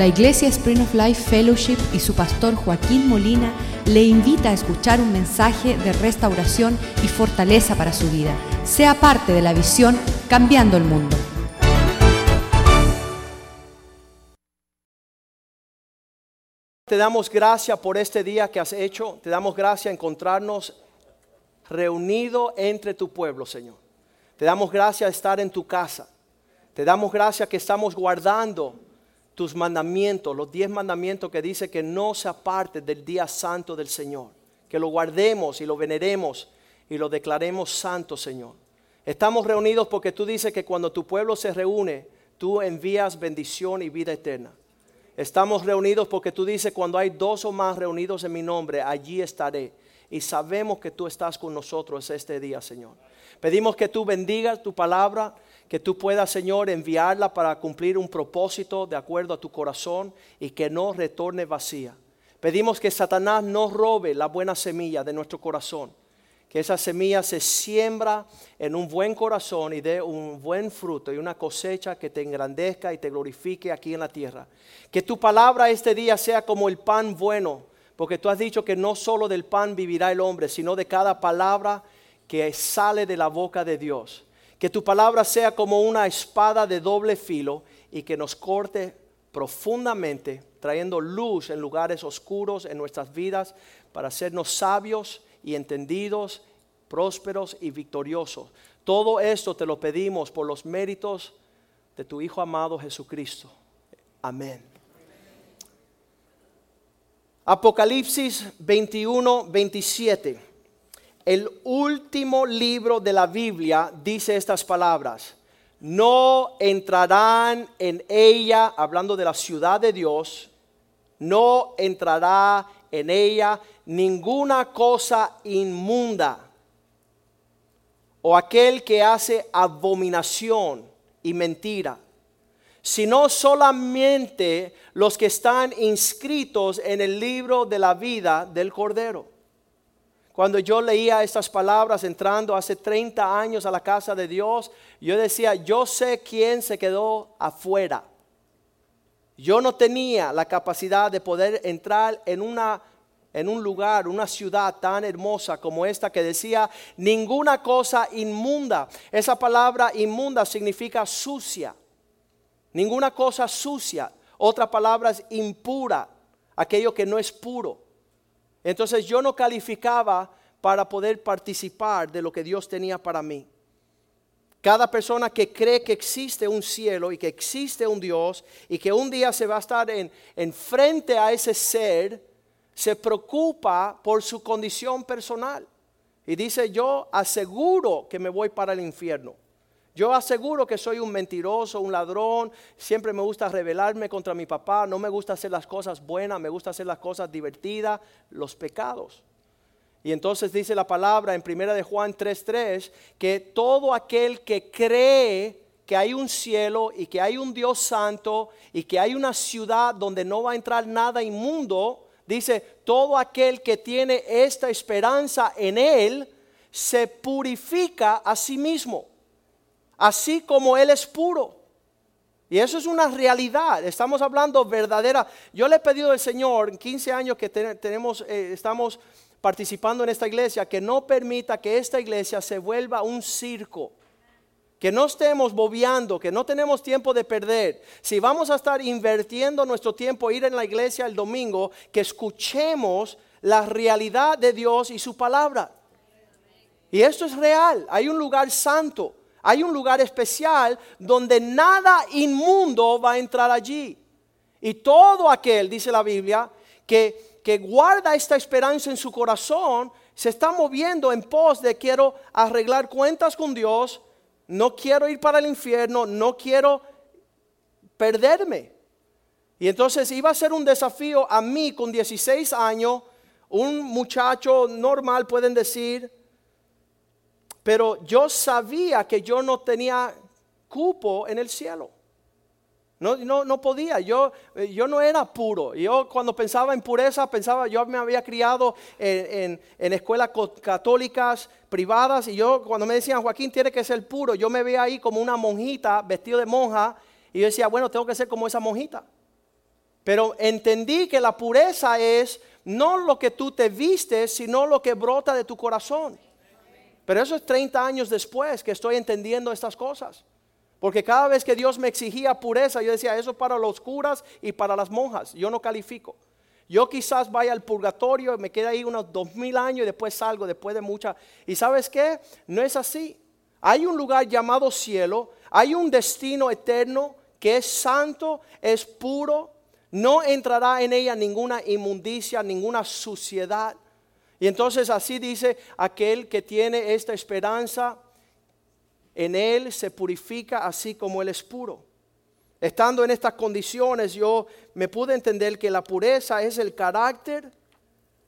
La Iglesia Spring of Life Fellowship y su pastor Joaquín Molina le invita a escuchar un mensaje de restauración y fortaleza para su vida. Sea parte de la visión Cambiando el Mundo. Te damos gracias por este día que has hecho. Te damos gracias encontrarnos reunidos entre tu pueblo, Señor. Te damos gracias de estar en tu casa. Te damos gracias que estamos guardando tus mandamientos, los diez mandamientos que dice que no se aparte del día santo del Señor. Que lo guardemos y lo veneremos y lo declaremos santo, Señor. Estamos reunidos porque tú dices que cuando tu pueblo se reúne, tú envías bendición y vida eterna. Estamos reunidos porque tú dices, cuando hay dos o más reunidos en mi nombre, allí estaré. Y sabemos que tú estás con nosotros este día, Señor. Pedimos que tú bendigas tu palabra, que tú puedas, Señor, enviarla para cumplir un propósito de acuerdo a tu corazón y que no retorne vacía. Pedimos que Satanás no robe la buena semilla de nuestro corazón que esa semilla se siembra en un buen corazón y dé un buen fruto y una cosecha que te engrandezca y te glorifique aquí en la tierra. Que tu palabra este día sea como el pan bueno, porque tú has dicho que no solo del pan vivirá el hombre, sino de cada palabra que sale de la boca de Dios. Que tu palabra sea como una espada de doble filo y que nos corte profundamente, trayendo luz en lugares oscuros en nuestras vidas para hacernos sabios y entendidos, prósperos y victoriosos. Todo esto te lo pedimos por los méritos de tu Hijo amado Jesucristo. Amén. Apocalipsis 21, 27. El último libro de la Biblia dice estas palabras. No entrarán en ella, hablando de la ciudad de Dios, no entrará en ella ninguna cosa inmunda o aquel que hace abominación y mentira, sino solamente los que están inscritos en el libro de la vida del Cordero. Cuando yo leía estas palabras entrando hace 30 años a la casa de Dios, yo decía, yo sé quién se quedó afuera. Yo no tenía la capacidad de poder entrar en una en un lugar, una ciudad tan hermosa como esta que decía ninguna cosa inmunda. Esa palabra inmunda significa sucia. Ninguna cosa sucia. Otra palabra es impura, aquello que no es puro. Entonces yo no calificaba para poder participar de lo que Dios tenía para mí. Cada persona que cree que existe un cielo y que existe un Dios y que un día se va a estar en, en frente a ese ser, se preocupa por su condición personal. Y dice, yo aseguro que me voy para el infierno. Yo aseguro que soy un mentiroso, un ladrón, siempre me gusta rebelarme contra mi papá, no me gusta hacer las cosas buenas, me gusta hacer las cosas divertidas, los pecados. Y entonces dice la palabra en primera de Juan 3:3 que todo aquel que cree que hay un cielo y que hay un Dios santo y que hay una ciudad donde no va a entrar nada inmundo, Dice, todo aquel que tiene esta esperanza en Él se purifica a sí mismo, así como Él es puro. Y eso es una realidad, estamos hablando verdadera. Yo le he pedido al Señor, en 15 años que tenemos, eh, estamos participando en esta iglesia, que no permita que esta iglesia se vuelva un circo que no estemos bobeando, que no tenemos tiempo de perder. Si vamos a estar invirtiendo nuestro tiempo ir en la iglesia el domingo, que escuchemos la realidad de Dios y su palabra. Y esto es real. Hay un lugar santo, hay un lugar especial donde nada inmundo va a entrar allí. Y todo aquel, dice la Biblia, que, que guarda esta esperanza en su corazón, se está moviendo en pos de quiero arreglar cuentas con Dios, no quiero ir para el infierno, no quiero perderme. Y entonces iba a ser un desafío a mí con 16 años, un muchacho normal pueden decir, pero yo sabía que yo no tenía cupo en el cielo. No, no, no podía, yo, eh, yo no era puro. Yo cuando pensaba en pureza, pensaba, yo me había criado en, en, escuelas católicas privadas y yo cuando me decían, Joaquín, tiene que ser puro, yo me veía ahí como una monjita, vestido de monja, y yo decía, bueno, tengo que ser como esa monjita. Pero entendí que la pureza es no lo que tú te vistes, sino lo que brota de tu corazón. Pero eso es 30 años después que estoy entendiendo estas cosas. Porque cada vez que Dios me exigía pureza, yo decía, eso para los curas y para las monjas, yo no califico. Yo quizás vaya al purgatorio, me quede ahí unos dos mil años y después salgo, después de mucha... ¿Y sabes qué? No es así. Hay un lugar llamado cielo, hay un destino eterno que es santo, es puro, no entrará en ella ninguna inmundicia, ninguna suciedad. Y entonces así dice aquel que tiene esta esperanza, en él se purifica así como él es puro. Estando en estas condiciones yo me pude entender que la pureza es el carácter,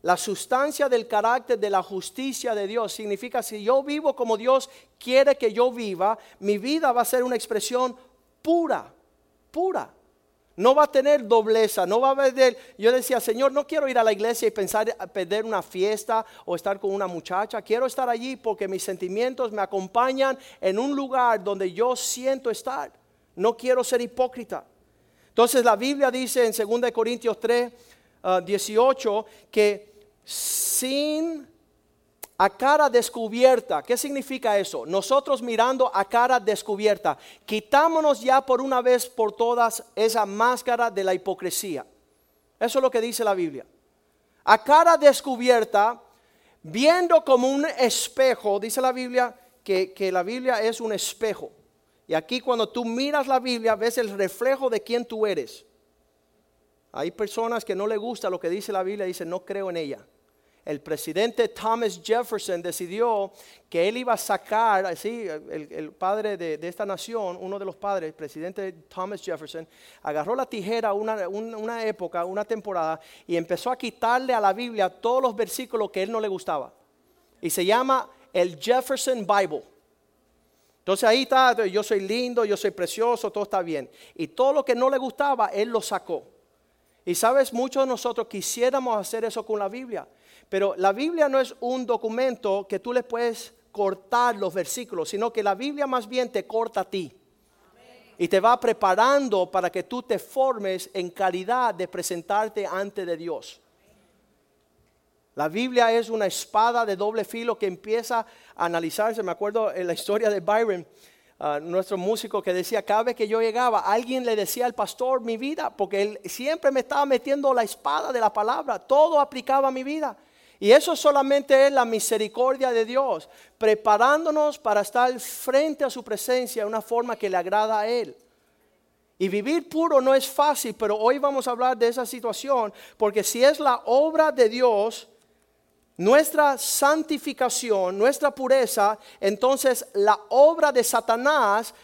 la sustancia del carácter de la justicia de Dios. Significa si yo vivo como Dios quiere que yo viva, mi vida va a ser una expresión pura, pura. No va a tener dobleza, no va a haber... Yo decía, Señor, no quiero ir a la iglesia y pensar a perder una fiesta o estar con una muchacha. Quiero estar allí porque mis sentimientos me acompañan en un lugar donde yo siento estar. No quiero ser hipócrita. Entonces la Biblia dice en 2 Corintios 3, 18 ah, que sin a cara descubierta. ¿Qué significa eso? Nosotros mirando a cara descubierta. Quitámonos ya por una vez por todas esa máscara de la hipocresía. Eso es lo que dice la Biblia. A cara descubierta, viendo como un espejo, dice la Biblia que, que la Biblia es un espejo. Y aquí cuando tú miras la Biblia ves el reflejo de quién tú eres. Hay personas que no le gusta lo que dice la Biblia dicen no creo en ella el presidente Thomas Jefferson decidió que él iba a sacar, así, el, padre de, esta nación, uno de los padres, el presidente Thomas Jefferson, agarró la tijera una, una época, una temporada, y empezó a quitarle a la Biblia todos los versículos que él no le gustaba. Y se llama el Jefferson Bible. Entonces ahí está, yo soy lindo, yo soy precioso, todo está bien. Y todo lo que no le gustaba, él lo sacó. Y sabes, muchos de nosotros quisiéramos hacer eso con la Biblia. Pero la Biblia no es un documento que tú le puedes cortar los versículos, sino que la Biblia más bien te corta a ti. Y te va preparando para que tú te formes en calidad de presentarte ante de Dios. La Biblia es una espada de doble filo que empieza a analizarse. Me acuerdo en la historia de Byron, uh, nuestro músico, que decía, cada vez que yo llegaba, alguien le decía al pastor mi vida, porque él siempre me estaba metiendo la espada de la palabra, todo aplicaba a mi vida. Y eso solamente es la misericordia de Dios, preparándonos para estar frente a su presencia de una forma que le agrada a Él. Y vivir puro no es fácil, pero hoy vamos a hablar de esa situación, porque si es la obra de Dios, nuestra santificación, nuestra pureza, entonces la obra de Satanás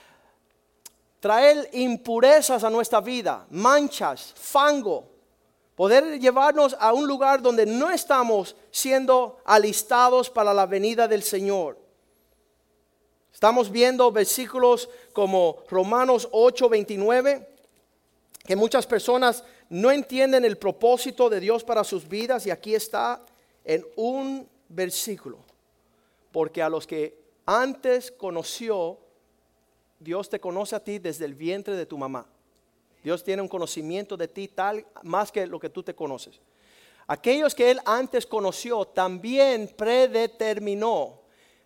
trae impurezas a nuestra vida, manchas, fango, poder llevarnos a un lugar donde no estamos siendo alistados para la venida del Señor. Estamos viendo versículos como Romanos 8, 29, que muchas personas no entienden el propósito de Dios para sus vidas y aquí está en un versículo. Porque a los que antes conoció, Dios te conoce a ti desde el vientre de tu mamá. Dios tiene un conocimiento de ti tal más que lo que tú te conoces. Aquellos que Él antes conoció también predeterminó.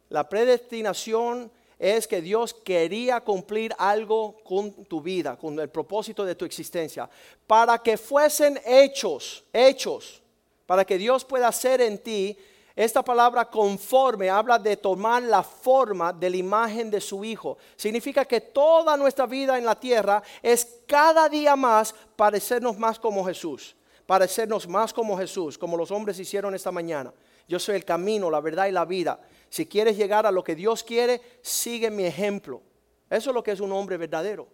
La predestinación es que Dios quería cumplir algo con tu vida, con el propósito de tu existencia, para que fuesen hechos, hechos, para que Dios pueda hacer en ti esta palabra conforme habla de tomar la forma de la imagen de su Hijo. Significa que toda nuestra vida en la tierra es cada día más parecernos más como Jesús. Parecernos más como Jesús, como los hombres hicieron esta mañana. Yo soy el camino, la verdad y la vida. Si quieres llegar a lo que Dios quiere, sigue mi ejemplo. Eso es lo que es un hombre verdadero.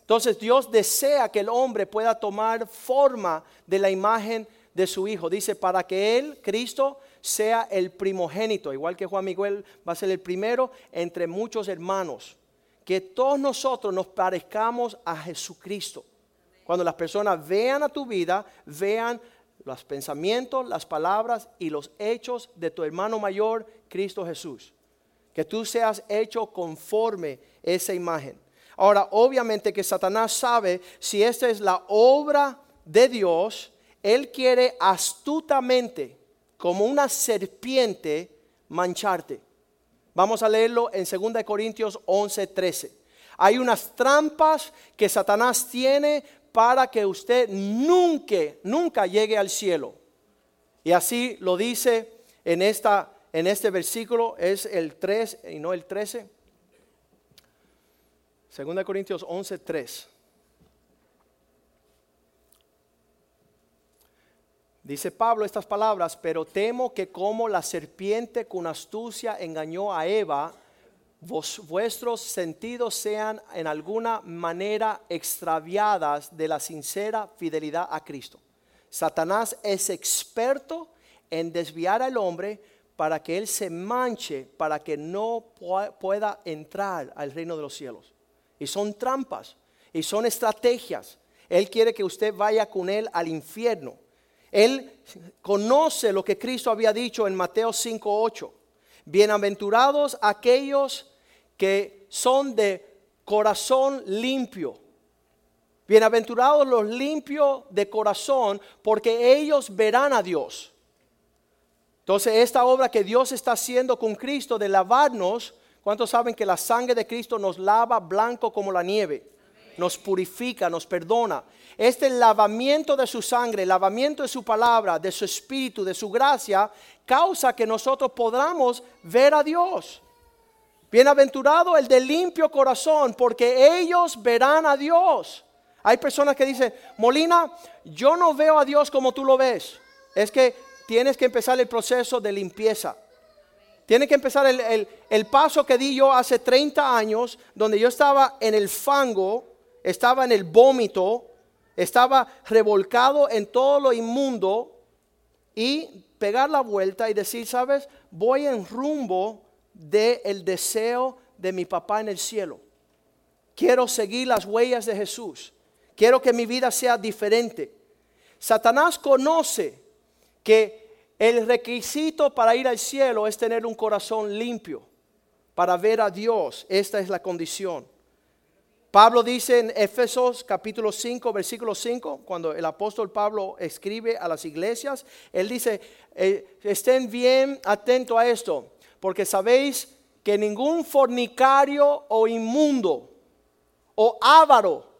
Entonces Dios desea que el hombre pueda tomar forma de la imagen de su Hijo. Dice, para que Él, Cristo, sea el primogénito, igual que Juan Miguel va a ser el primero entre muchos hermanos. Que todos nosotros nos parezcamos a Jesucristo. Cuando las personas vean a tu vida, vean los pensamientos, las palabras y los hechos de tu hermano mayor, Cristo Jesús. Que tú seas hecho conforme esa imagen. Ahora, obviamente que Satanás sabe si esta es la obra de Dios, Él quiere astutamente, como una serpiente, mancharte. Vamos a leerlo en 2 Corintios 11, 13. Hay unas trampas que Satanás tiene para que usted nunca, nunca llegue al cielo. Y así lo dice en, esta, en este versículo, es el 3 y no el 13. 2 Corintios 11, 3. Dice Pablo estas palabras, pero temo que como la serpiente con astucia engañó a Eva, vuestros sentidos sean en alguna manera extraviadas de la sincera fidelidad a Cristo. Satanás es experto en desviar al hombre para que él se manche, para que no pueda entrar al reino de los cielos. Y son trampas, y son estrategias. Él quiere que usted vaya con él al infierno. Él conoce lo que Cristo había dicho en Mateo 5:8. Bienaventurados aquellos que son de corazón limpio. Bienaventurados los limpios de corazón, porque ellos verán a Dios. Entonces, esta obra que Dios está haciendo con Cristo de lavarnos, ¿cuántos saben que la sangre de Cristo nos lava blanco como la nieve? Nos purifica, nos perdona. Este lavamiento de su sangre, lavamiento de su palabra, de su espíritu, de su gracia, causa que nosotros podamos ver a Dios. Bienaventurado el de limpio corazón, porque ellos verán a Dios. Hay personas que dicen, Molina, yo no veo a Dios como tú lo ves. Es que tienes que empezar el proceso de limpieza. Tiene que empezar el, el, paso que di yo hace 30 años, donde yo estaba en el fango, estaba en el vómito, estaba revolcado en todo lo inmundo y pegar la vuelta y decir, sabes, voy en rumbo del el deseo de mi papá en el cielo. Quiero seguir las huellas de Jesús. Quiero que mi vida sea diferente. Satanás conoce que el requisito para ir al cielo es tener un corazón limpio, para ver a Dios. Esta es la condición. Pablo dice en Efesos capítulo 5, versículo 5, cuando el apóstol Pablo escribe a las iglesias, él dice, eh, estén bien atentos a esto, porque sabéis que ningún fornicario o inmundo o avaro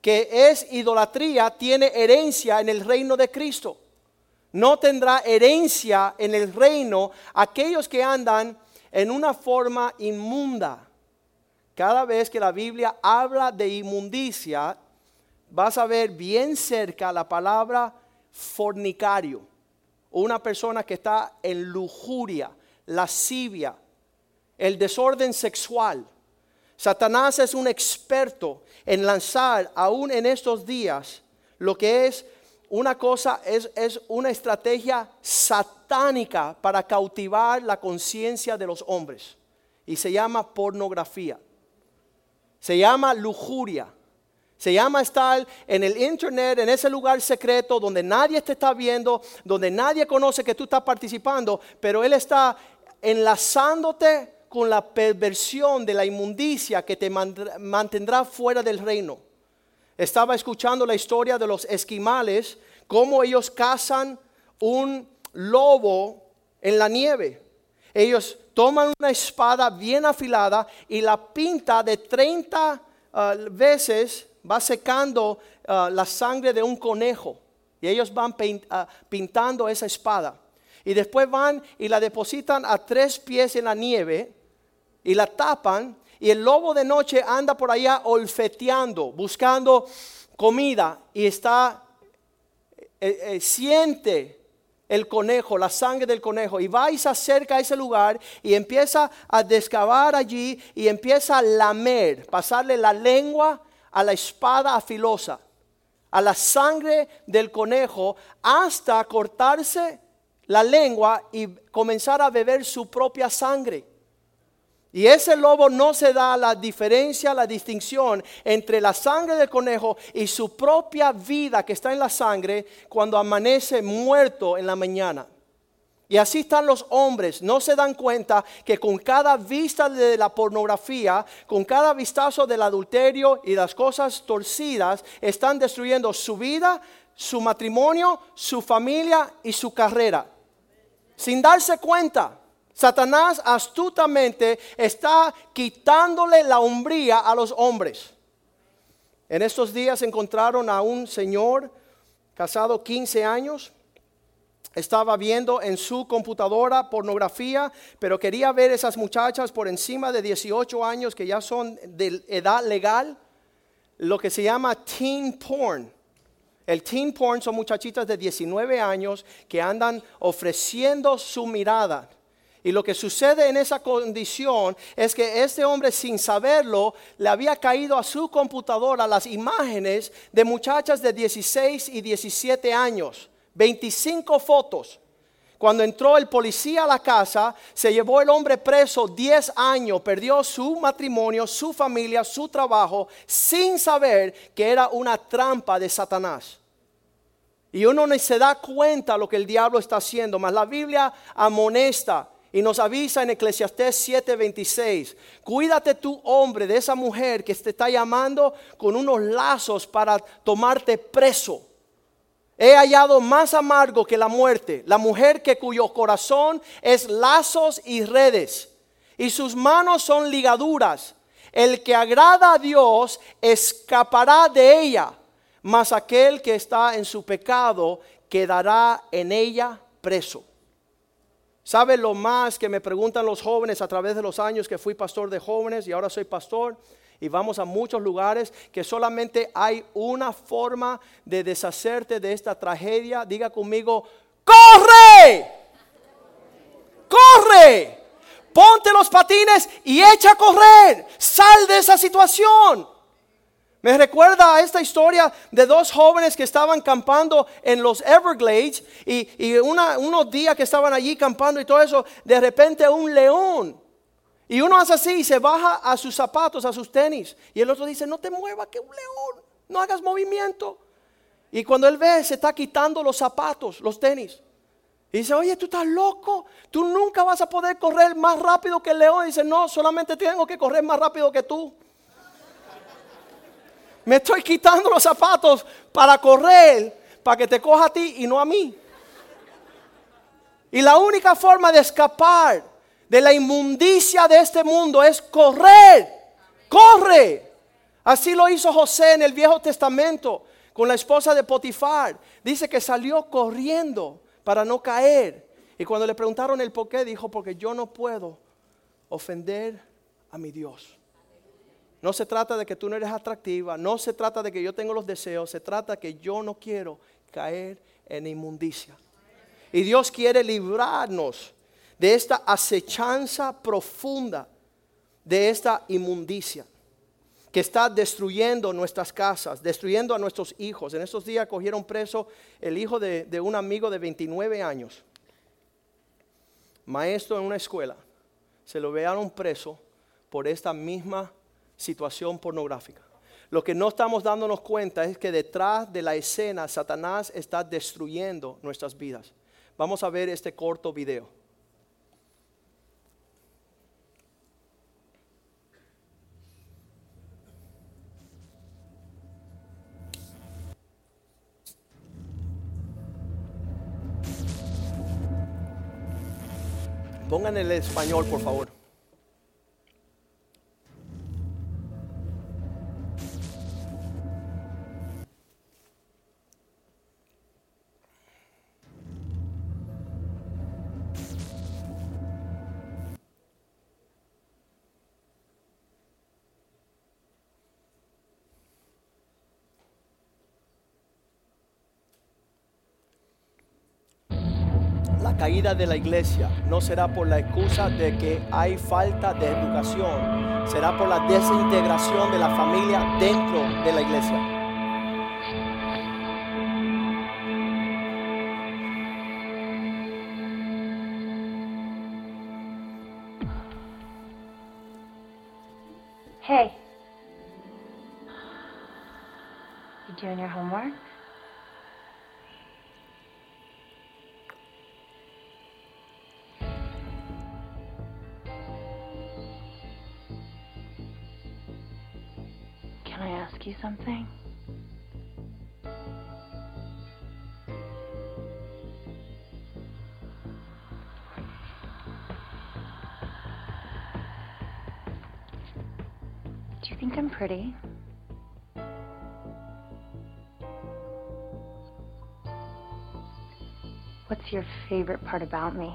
que es idolatría tiene herencia en el reino de Cristo. No tendrá herencia en el reino aquellos que andan en una forma inmunda cada vez que la Biblia habla de inmundicia, vas a ver bien cerca la palabra fornicario. Una persona que está en lujuria, lascivia, el desorden sexual. Satanás es un experto en lanzar, aún en estos días, lo que es una cosa, es, es una estrategia satánica para cautivar la conciencia de los hombres. Y se llama pornografía. Se llama lujuria. Se llama estar en el internet, en ese lugar secreto donde nadie te está viendo, donde nadie conoce que tú estás participando, pero Él está enlazándote con la perversión de la inmundicia que te mantendrá fuera del reino. Estaba escuchando la historia de los esquimales, cómo ellos cazan un lobo en la nieve. Ellos toman una espada bien afilada y la pinta de 30 ah, veces, va secando ah, la sangre de un conejo. Y ellos van ah, pintando esa espada. Y después van y la depositan a tres pies en la nieve y la tapan. Y el lobo de noche anda por allá olfeteando, buscando comida. Y está, eh, eh, siente el conejo, la sangre del conejo, y va y se acerca a ese lugar y empieza a descavar allí y empieza a lamer, pasarle la lengua a la espada afilosa, a la sangre del conejo, hasta cortarse la lengua y comenzar a beber su propia sangre. Y ese lobo no se da la diferencia, la distinción entre la sangre del conejo y su propia vida que está en la sangre cuando amanece muerto en la mañana. Y así están los hombres, no se dan cuenta que con cada vista de la pornografía, con cada vistazo del adulterio y las cosas torcidas, están destruyendo su vida, su matrimonio, su familia y su carrera. Sin darse cuenta, Satanás astutamente está quitándole la hombría a los hombres. En estos días encontraron a un señor casado 15 años estaba viendo en su computadora pornografía, pero quería ver esas muchachas por encima de 18 años que ya son de edad legal, lo que se llama teen porn. El teen porn son muchachitas de 19 años que andan ofreciendo su mirada. Y lo que sucede en esa condición es que este hombre sin saberlo le había caído a su computadora las imágenes de muchachas de 16 y 17 años 25 fotos. Cuando entró el policía a la casa, se llevó el hombre preso 10 años, perdió su matrimonio, su familia, su trabajo, sin saber que era una trampa de Satanás. Y uno no se da cuenta lo que el diablo está haciendo, mas la Biblia amonesta y nos avisa en Eclesiastés 7:26, cuídate tú hombre de esa mujer que te está llamando con unos lazos para tomarte preso. He hallado más amargo que la muerte, la mujer que cuyo corazón es lazos y redes, y sus manos son ligaduras. El que agrada a Dios escapará de ella, mas aquel que está en su pecado quedará en ella preso. ¿Sabe lo más que me preguntan los jóvenes a través de los años que fui pastor de jóvenes y ahora soy pastor? y vamos a muchos lugares que solamente hay una forma de deshacerte de esta tragedia. Diga conmigo, corre, corre, ponte los patines y echa a correr, sal de esa situación. Me recuerda a esta historia de dos jóvenes que estaban campando en los Everglades y, unos días que estaban allí campando y todo eso, de repente un león y uno hace así y se baja a sus zapatos, a sus tenis. Y el otro dice, no te muevas, que un león, no hagas movimiento. Y cuando él ve, se está quitando los zapatos, los tenis. Y dice, oye, tú estás loco, tú nunca vas a poder correr más rápido que el león. Y dice, no, solamente tengo que correr más rápido que tú. Me estoy quitando los zapatos para correr, para que te coja a ti y no a mí. Y la única forma de escapar de la inmundicia de este mundo es correr. Corre. Así lo hizo José en el Viejo Testamento con la esposa de Potifar. Dice que salió corriendo para no caer. Y cuando le preguntaron el por qué, dijo, porque yo no puedo ofender a mi Dios. No se trata de que tú no eres atractiva, no se trata de que yo tengo los deseos, se trata de que yo no quiero caer en inmundicia. Y Dios quiere librarnos de esta acechanza profunda, de esta inmundicia que está destruyendo nuestras casas, destruyendo a nuestros hijos. En estos días cogieron preso el hijo de, un amigo de 29 años, maestro en una escuela. Se lo vearon preso por esta misma situación pornográfica. Lo que no estamos dándonos cuenta es que detrás de la escena Satanás está destruyendo nuestras vidas. Vamos a ver este corto video. Pongan el español, por favor. Caída de la iglesia no será por la excusa de que hay falta de educación, será por la desintegración de la familia dentro de la iglesia. Something? Do you think I'm pretty? What's your favorite part about me?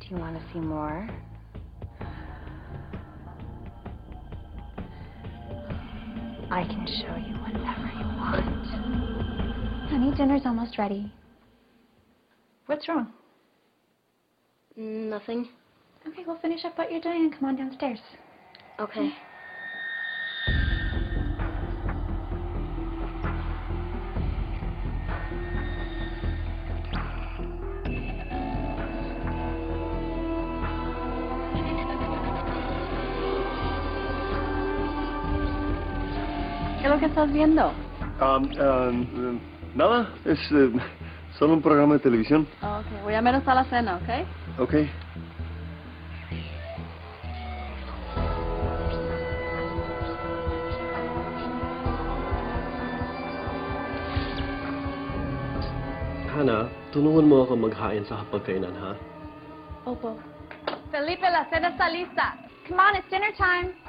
Do you want to see more? I can show you whatever you want. Honey, dinner's almost ready. What's wrong? Nothing. Okay, we'll finish up what you're doing and come on downstairs. Okay. ¿Qué que estás viendo? Um, um, nada, es eh, solo un programa de televisión. Ok, voy a menos a la cena, ¿ok? Ok. Hana, tulungan mo ako maghain sa hapagkainan, ha? Opo. Felipe, la cena está lista. Come on, it's dinner time.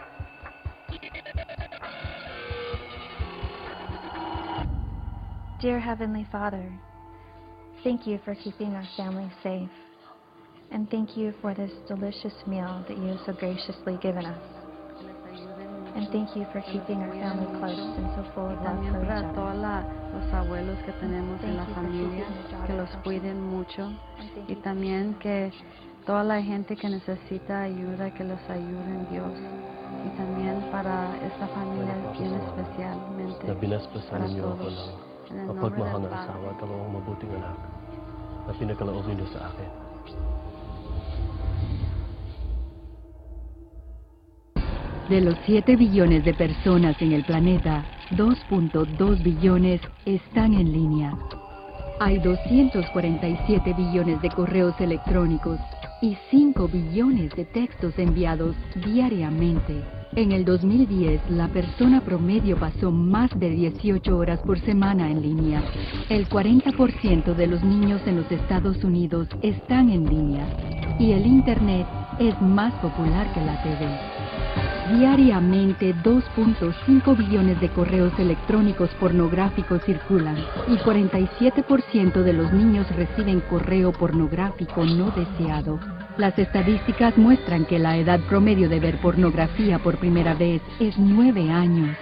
Dear Heavenly Father, thank you for keeping our family safe. And thank you for this delicious meal that you have so graciously given us. And thank you for keeping our family close and so full of love for each other. todos la- los abuelos que tenemos en Thank la you for familia, keeping your que daughter los healthy. cuiden mucho. And thank Y you también que toda la gente que necesita ayuda, que los ayuden Dios. Y también para esta familia bien especialmente. Na binasbasan todos. Mapagmahal na asawa at mabuting anak na sa akin. De los 7 billones de personas en el planeta, 2.2 billones están en línea. Hay 247 billones de correos electrónicos y 5 billones de textos enviados diariamente. En el 2010, la persona promedio pasó más de 18 horas por semana en línea. El 40% de los niños en los Estados Unidos están en línea. Y el Internet es más popular que la TV. Diariamente 2.5 billones de correos electrónicos pornográficos circulan y 47% de los niños reciben correo pornográfico no deseado. Las estadísticas muestran que la edad promedio de ver pornografía por primera vez es 9 años.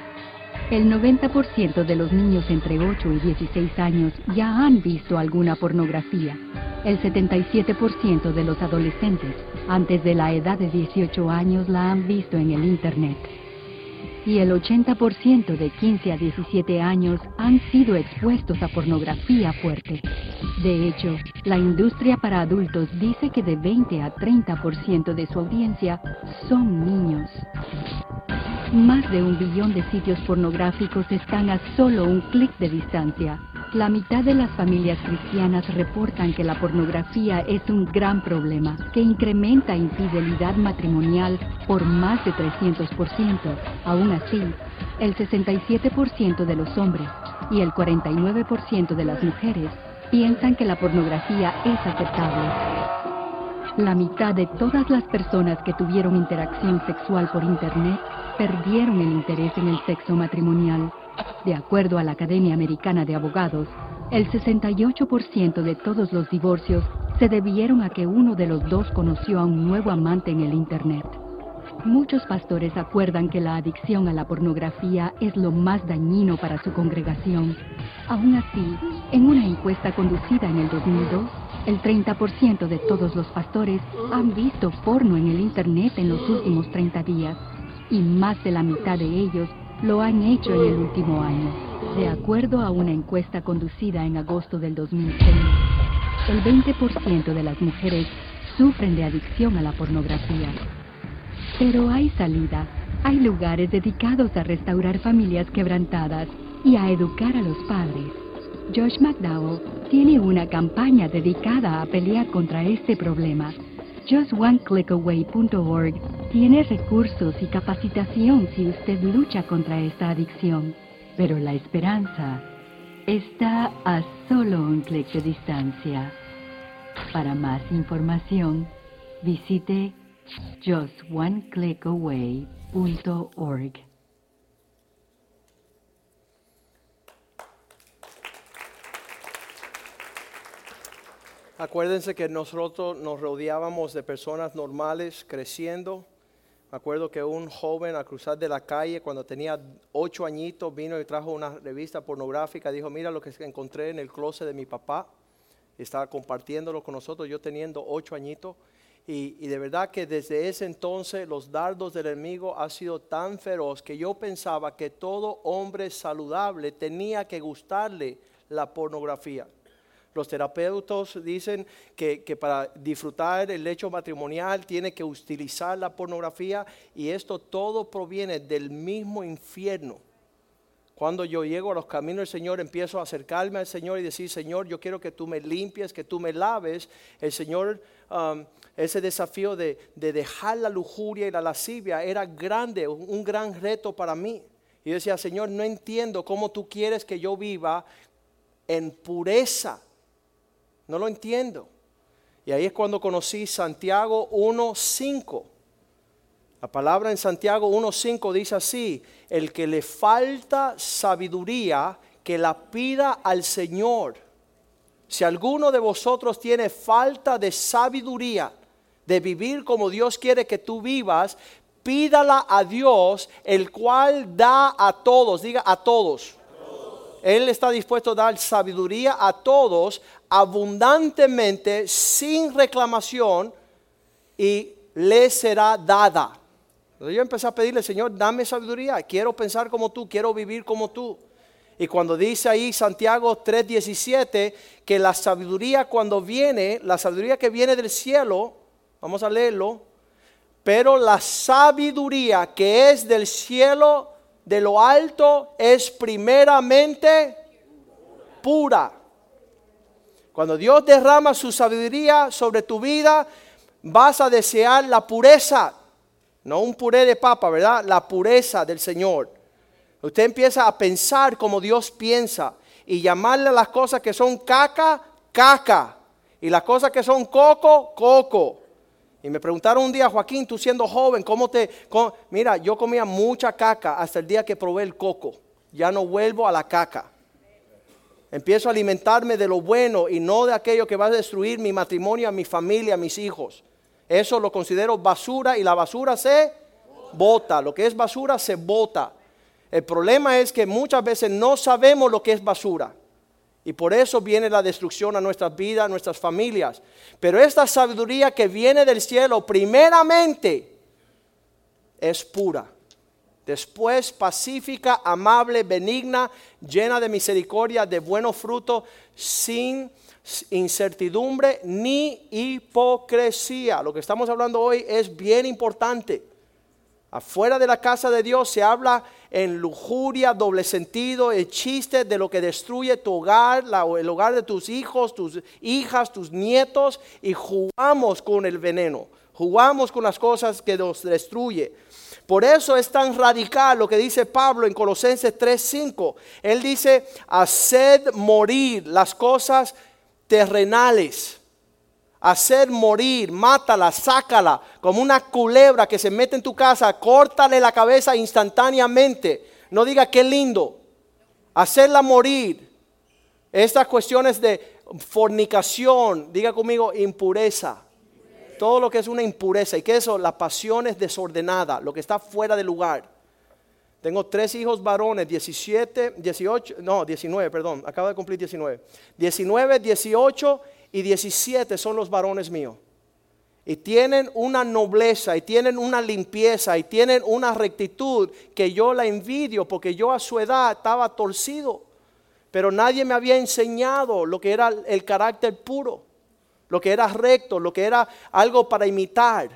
El 90% de los niños entre 8 y 16 años ya han visto alguna pornografía. El 77% de los adolescentes antes de la edad de 18 años la han visto en el Internet. Y el 80% de 15 a 17 años han sido expuestos a pornografía fuerte. De hecho, la industria para adultos dice que de 20 a 30% de su audiencia son niños. Más de un billón de sitios pornográficos están a solo un clic de distancia. La mitad de las familias cristianas reportan que la pornografía es un gran problema, que incrementa infidelidad matrimonial por más de 300%. Aún así, el 67% de los hombres y el 49% de las mujeres piensan que la pornografía es aceptable. La mitad de todas las personas que tuvieron interacción sexual por Internet perdieron el interés en el sexo matrimonial. De acuerdo a la Academia Americana de Abogados, el 68% de todos los divorcios se debieron a que uno de los dos conoció a un nuevo amante en el Internet. Muchos pastores acuerdan que la adicción a la pornografía es lo más dañino para su congregación. Aún así, en una encuesta conducida en el 2002, el 30% de todos los pastores han visto porno en el Internet en los últimos 30 días y más de la mitad de ellos lo han hecho en el último año, de acuerdo a una encuesta conducida en agosto del 2006. El 20% de las mujeres sufren de adicción a la pornografía. Pero hay salida. Hay lugares dedicados a restaurar familias quebrantadas y a educar a los padres. Josh McDowell tiene una campaña dedicada a pelear contra este problema. JustOneClickAway.org tiene recursos y capacitación si usted lucha contra esta adicción, pero la esperanza está a solo un clic de distancia. Para más información, visite JustOneClickAway.org. Acuérdense que nosotros nos rodeábamos de personas normales creciendo. Me acuerdo que un joven al cruzar de la calle, cuando tenía ocho añitos, vino y trajo una revista pornográfica. Dijo, mira lo que encontré en el closet de mi papá. Estaba compartiéndolo con nosotros, yo teniendo ocho añitos. Y, y de verdad que desde ese entonces los dardos del enemigo han sido tan feroz que yo pensaba que todo hombre saludable tenía que gustarle la pornografía. Los terapeutas dicen que, que, para disfrutar el lecho matrimonial tiene que utilizar la pornografía y esto todo proviene del mismo infierno. Cuando yo llego a los caminos del Señor, empiezo a acercarme al Señor y decir, Señor, yo quiero que tú me limpies, que tú me laves. El Señor, um, ese desafío de, de, dejar la lujuria y la lascivia era grande, un, un gran reto para mí. Y yo decía, Señor, no entiendo cómo tú quieres que yo viva en pureza. No lo entiendo. Y ahí es cuando conocí Santiago 1.5. La palabra en Santiago 1.5 dice así, el que le falta sabiduría, que la pida al Señor. Si alguno de vosotros tiene falta de sabiduría, de vivir como Dios quiere que tú vivas, pídala a Dios, el cual da a todos, diga a todos. Él está dispuesto a dar sabiduría a todos abundantemente, sin reclamación, y le será dada. Yo empecé a pedirle, Señor, dame sabiduría, quiero pensar como tú, quiero vivir como tú. Y cuando dice ahí Santiago 3:17 que la sabiduría cuando viene, la sabiduría que viene del cielo, vamos a leerlo, pero la sabiduría que es del cielo, de lo alto, es primeramente pura. Cuando Dios derrama su sabiduría sobre tu vida, vas a desear la pureza, no un puré de papa, ¿verdad? La pureza del Señor. Usted empieza a pensar como Dios piensa y llamarle a las cosas que son caca, caca. Y las cosas que son coco, coco. Y me preguntaron un día, Joaquín, tú siendo joven, ¿cómo te... Mira, yo comía mucha caca hasta el día que probé el coco. Ya no vuelvo a la caca. Empiezo a alimentarme de lo bueno y no de aquello que va a destruir mi matrimonio, a mi familia, a mis hijos. Eso lo considero basura y la basura se bota. Lo que es basura se bota. El problema es que muchas veces no sabemos lo que es basura. Y por eso viene la destrucción a nuestras vidas, a nuestras familias. Pero esta sabiduría que viene del cielo, primeramente, es pura. Después pacífica, amable, benigna, llena de misericordia, de buenos frutos, sin incertidumbre ni hipocresía. Lo que estamos hablando hoy es bien importante. Afuera de la casa de Dios se habla en lujuria, doble sentido, el chiste de lo que destruye tu hogar, el hogar de tus hijos, tus hijas, tus nietos, y jugamos con el veneno, jugamos con las cosas que nos destruye. Por eso es tan radical lo que dice Pablo en Colosenses 3:5. Él dice, haced morir las cosas terrenales hacer morir, mátala, sácala, como una culebra que se mete en tu casa, córtale la cabeza instantáneamente. No diga qué lindo. Hacerla morir. Estas cuestiones de fornicación, diga conmigo impureza. Todo lo que es una impureza. ¿Y qué es eso? La pasión es desordenada, lo que está fuera de lugar. Tengo tres hijos varones, 17, 18, no, 19, perdón, acabo de cumplir 19. 19, 18 y 17 son los varones míos. Y tienen una nobleza, y tienen una limpieza, y tienen una rectitud que yo la envidio porque yo a su edad estaba torcido. Pero nadie me había enseñado lo que era el carácter puro, lo que era recto, lo que era algo para imitar.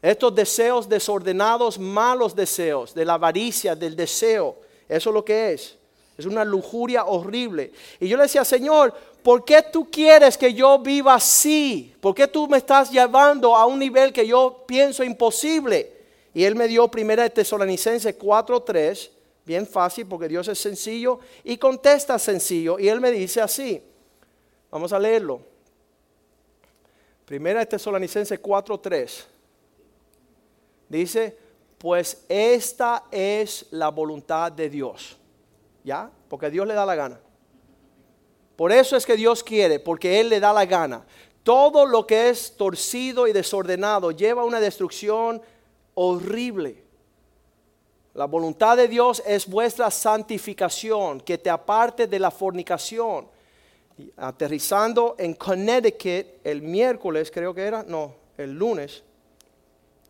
Estos deseos desordenados, malos deseos, de la avaricia, del deseo, eso es lo que es. Es una lujuria horrible. Y yo le decía, Señor, ¿por qué tú quieres que yo viva así? ¿Por qué tú me estás llevando a un nivel que yo pienso imposible? Y él me dio primera de Tesalonicenses 4:3, bien fácil porque Dios es sencillo y contesta sencillo. Y él me dice así, vamos a leerlo. Primera de Tesalonicenses 4:3. Dice, pues esta es la voluntad de Dios. ¿Ya? Porque Dios le da la gana. Por eso es que Dios quiere, porque Él le da la gana. Todo lo que es torcido y desordenado lleva a una destrucción horrible. La voluntad de Dios es vuestra santificación, que te aparte de la fornicación. Aterrizando en Connecticut el miércoles, creo que era, no, el lunes.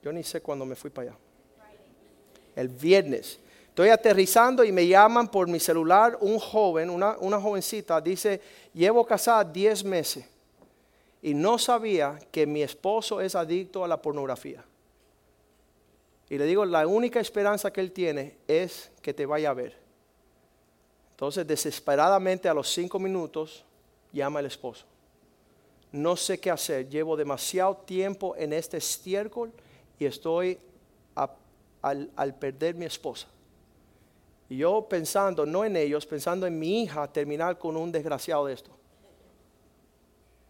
Yo ni sé cuándo me fui para allá. El viernes. Estoy aterrizando y me llaman por mi celular un joven, una, jovencita, dice, llevo casada 10 meses y no sabía que mi esposo es adicto a la pornografía. Y le digo, la única esperanza que él tiene es que te vaya a ver. Entonces, desesperadamente a los cinco minutos, llama el esposo. No sé qué hacer, llevo demasiado tiempo en este estiércol y estoy al perder mi esposa. Y yo pensando, no en ellos, pensando en mi hija terminar con un desgraciado de esto.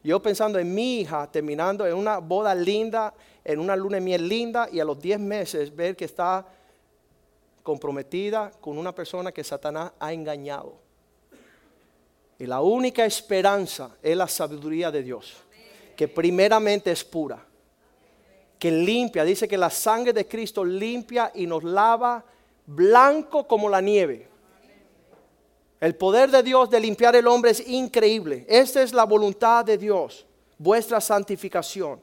Yo pensando en mi hija terminando en una boda linda, en una luna de miel linda y a los 10 meses ver que está comprometida con una persona que Satanás ha engañado. Y la única esperanza es la sabiduría de Dios, que primeramente es pura, que limpia, dice que la sangre de Cristo limpia y nos lava blanco como la nieve. El poder de Dios de limpiar el hombre es increíble. Esta es la voluntad de Dios, vuestra santificación.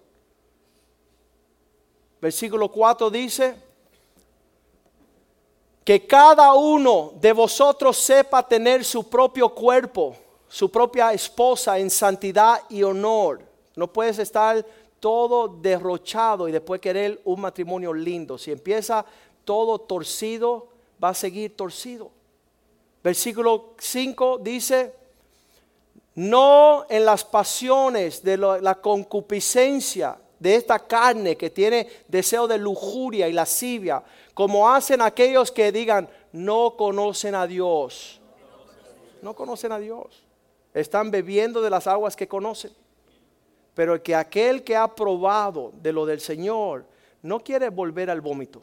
Versículo 4 dice, que cada uno de vosotros sepa tener su propio cuerpo, su propia esposa en santidad y honor. No puedes estar todo derrochado y después querer un matrimonio lindo. Si empieza todo torcido, va a seguir torcido. Versículo 5 dice, no en las pasiones de la concupiscencia de esta carne que tiene deseo de lujuria y lascivia, como hacen aquellos que digan, no conocen a Dios. No conocen a Dios. Están bebiendo de las aguas que conocen. Pero que aquel que ha probado de lo del Señor no quiere volver al vómito.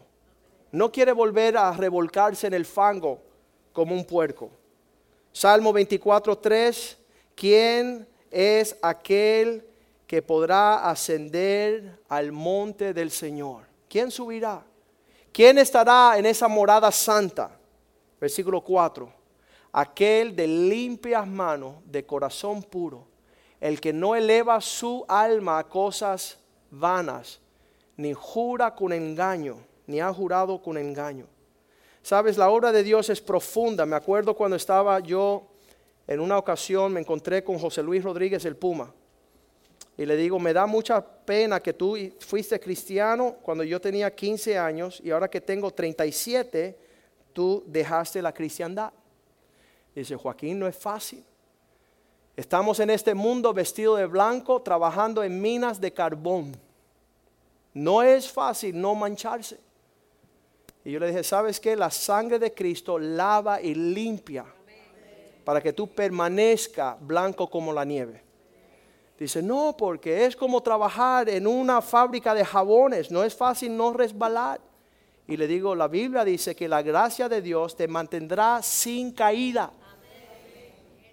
No quiere volver a revolcarse en el fango como un puerco. Salmo 24, 3. ¿Quién es aquel que podrá ascender al monte del Señor? ¿Quién subirá? ¿Quién estará en esa morada santa? Versículo 4. Aquel de limpias manos, de corazón puro, el que no eleva su alma a cosas vanas, ni jura con engaño ni ha jurado con engaño. Sabes, la obra de Dios es profunda. Me acuerdo cuando estaba yo en una ocasión, me encontré con José Luis Rodríguez el Puma. Y le digo, me da mucha pena que tú fuiste cristiano cuando yo tenía 15 años y ahora que tengo 37, tú dejaste la cristiandad. Dice, Joaquín, no es fácil. Estamos en este mundo vestido de blanco, trabajando en minas de carbón. No es fácil no mancharse. Y yo le dije, ¿sabes qué? La sangre de Cristo lava y limpia para que tú permanezca blanco como la nieve. Dice, no, porque es como trabajar en una fábrica de jabones, no es fácil no resbalar. Y le digo, la Biblia dice que la gracia de Dios te mantendrá sin caída.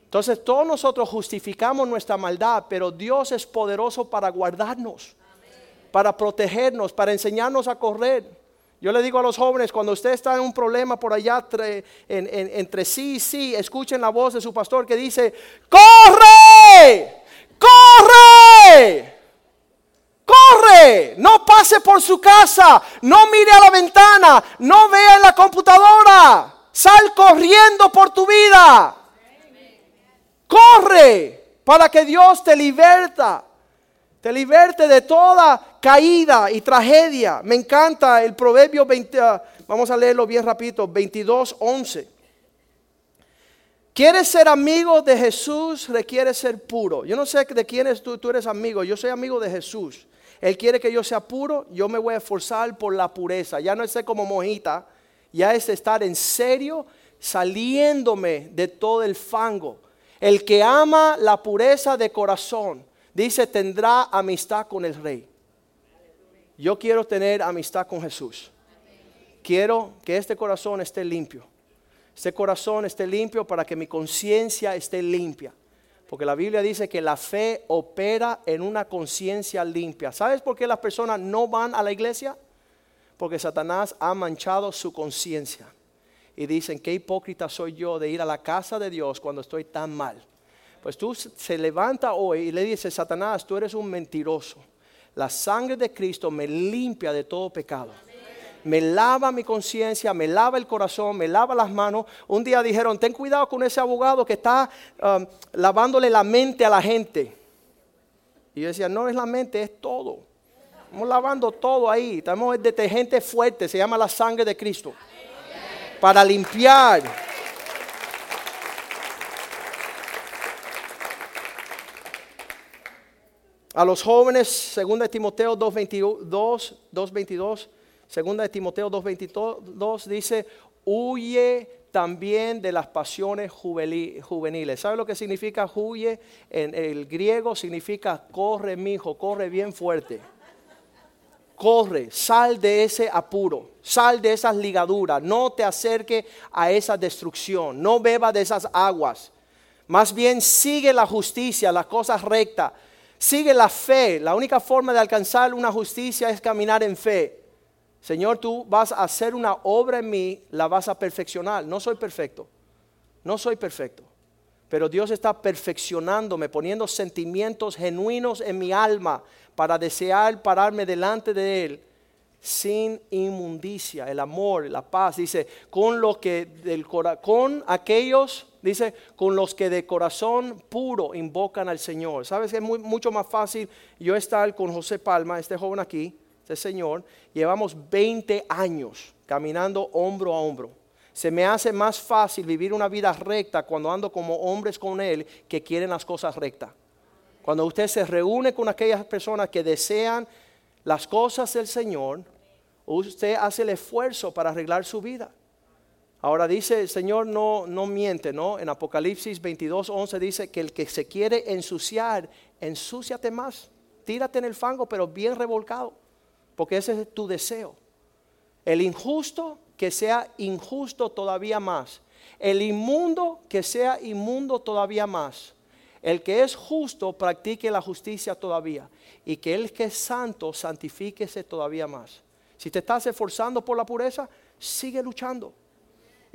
Entonces todos nosotros justificamos nuestra maldad, pero Dios es poderoso para guardarnos, para protegernos, para enseñarnos a correr. Yo le digo a los jóvenes, cuando usted está en un problema por allá entre, sí y sí, escuchen la voz de su pastor que dice, corre, corre, corre, no pase por su casa, no mire a la ventana, no vea en la computadora, sal corriendo por tu vida. Corre para que Dios te liberta te liberte de toda caída y tragedia. Me encanta el proverbio 20, ah, vamos a leerlo bien rapidito, 22, 11. ¿Quieres ser amigo de Jesús? Requiere ser puro. Yo no sé de quién es tú, tú eres amigo. Yo soy amigo de Jesús. Él quiere que yo sea puro. Yo me voy a esforzar por la pureza. Ya no es ser como mojita. Ya es estar en serio saliéndome de todo el fango. El que ama la pureza de corazón, dice, tendrá amistad con el rey. Yo quiero tener amistad con Jesús. Quiero que este corazón esté limpio este corazón esté limpio para que mi conciencia esté limpia. Porque la Biblia dice que la fe opera en una conciencia limpia. ¿Sabes por qué las personas no van a la iglesia? Porque Satanás ha manchado su conciencia. Y dicen, qué hipócrita soy yo de ir a la casa de Dios cuando estoy tan mal. Pues tú se levanta hoy y le dices, Satanás, tú eres un mentiroso. La sangre de Cristo me limpia de todo pecado me lava mi conciencia, me lava el corazón, me lava las manos. Un día dijeron, ten cuidado con ese abogado que está um, lavándole la mente a la gente. Y yo decía, no es la mente, es todo. Estamos lavando todo ahí. Estamos el detergente fuerte, se llama la sangre de Cristo. Para limpiar. A los jóvenes, 2 Timoteo 2.22, 2.22 Segunda de Timoteo 2.22 dice, huye también de las pasiones juveniles. ¿Sabe lo que significa huye? En el griego significa corre, mijo, corre bien fuerte. Corre, sal de ese apuro, sal de esas ligaduras, no te acerque a esa destrucción, no beba de esas aguas. Más bien sigue la justicia, las cosas rectas, sigue la fe. La única forma de alcanzar una justicia es caminar en fe. Señor, tú vas a hacer una obra en mí, la vas a perfeccionar. No soy perfecto, no soy perfecto. Pero Dios está perfeccionándome, poniendo sentimientos genuinos en mi alma para desear pararme delante de Él sin inmundicia, el amor, la paz. Dice, con lo que del con aquellos, dice, con los que de corazón puro invocan al Señor. ¿Sabes que es mucho más fácil yo estar con José Palma, este joven aquí? este Señor, llevamos 20 años caminando hombro a hombro. Se me hace más fácil vivir una vida recta cuando ando como hombres con Él que quieren las cosas rectas. Cuando usted se reúne con aquellas personas que desean las cosas del Señor, usted hace el esfuerzo para arreglar su vida. Ahora dice el Señor no, no miente, ¿no? En Apocalipsis 22, 11 dice que el que se quiere ensuciar, ensúciate más. Tírate en el fango, pero bien revolcado porque ese es tu deseo. El injusto que sea injusto todavía más. El inmundo que sea inmundo todavía más. El que es justo practique la justicia todavía. Y que el que es santo santifíquese todavía más. Si te estás esforzando por la pureza, sigue luchando.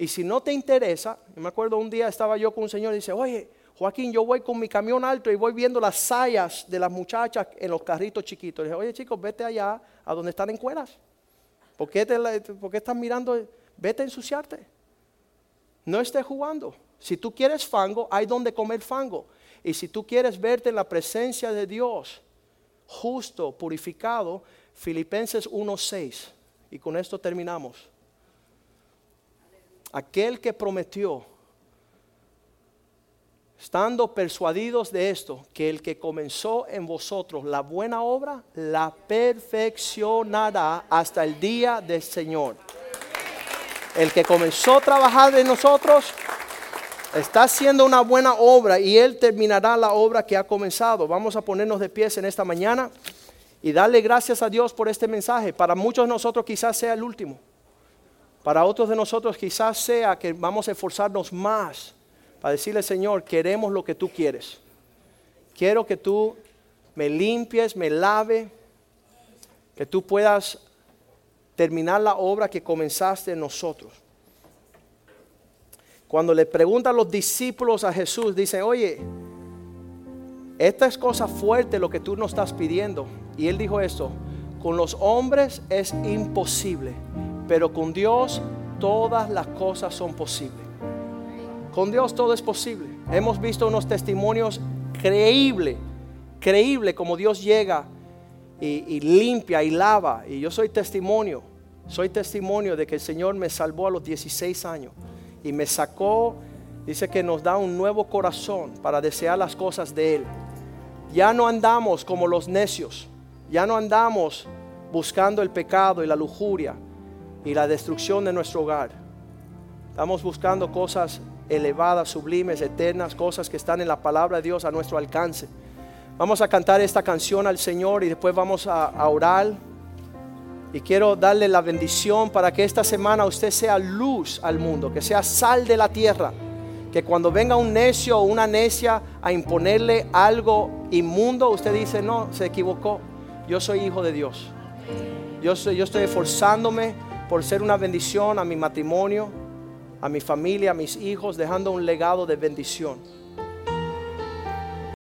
Y si no te interesa, me acuerdo un día estaba yo con un señor y dice, oye, Joaquín, yo voy con mi camión alto y voy viendo las sayas de las muchachas en los carritos chiquitos. Le dije, oye chicos, vete allá a donde están en cueras. ¿Por qué, estás mirando? Vete a ensuciarte. No estés jugando. Si tú quieres fango, hay donde comer fango. Y si tú quieres verte en la presencia de Dios, justo, purificado, Filipenses 1.6. Y con esto terminamos. Aquel que prometió estando persuadidos de esto, que el que comenzó en vosotros la buena obra, la perfeccionará hasta el día del Señor. El que comenzó a trabajar en nosotros, está haciendo una buena obra y Él terminará la obra que ha comenzado. Vamos a ponernos de pies en esta mañana y darle gracias a Dios por este mensaje. Para muchos de nosotros quizás sea el último. Para otros de nosotros quizás sea que vamos a esforzarnos más para decirle, Señor, queremos lo que tú quieres. Quiero que tú me limpies, me lave, que tú puedas terminar la obra que comenzaste en nosotros. Cuando le preguntan los discípulos a Jesús, dicen, oye, esta es cosa fuerte lo que tú nos estás pidiendo. Y él dijo esto, con los hombres es imposible, pero con Dios todas las cosas son posibles. Con Dios todo es posible. Hemos visto unos testimonios creíbles, creíble como Dios llega y, limpia y lava. Y yo soy testimonio, soy testimonio de que el Señor me salvó a los 16 años y me sacó Dice que nos da un nuevo corazón para desear las cosas de Él. Ya no andamos como los necios, ya no andamos buscando el pecado y la lujuria y la destrucción de nuestro hogar. Estamos buscando cosas elevadas, sublimes, eternas, cosas que están en la palabra de Dios a nuestro alcance. Vamos a cantar esta canción al Señor y después vamos a, orar. Y quiero darle la bendición para que esta semana usted sea luz al mundo, que sea sal de la tierra. Que cuando venga un necio o una necia a imponerle algo inmundo, usted dice, no, se equivocó. Yo soy hijo de Dios. Yo, soy, yo estoy esforzándome por ser una bendición a mi matrimonio, a mi familia, a mis hijos, dejando un legado de bendición.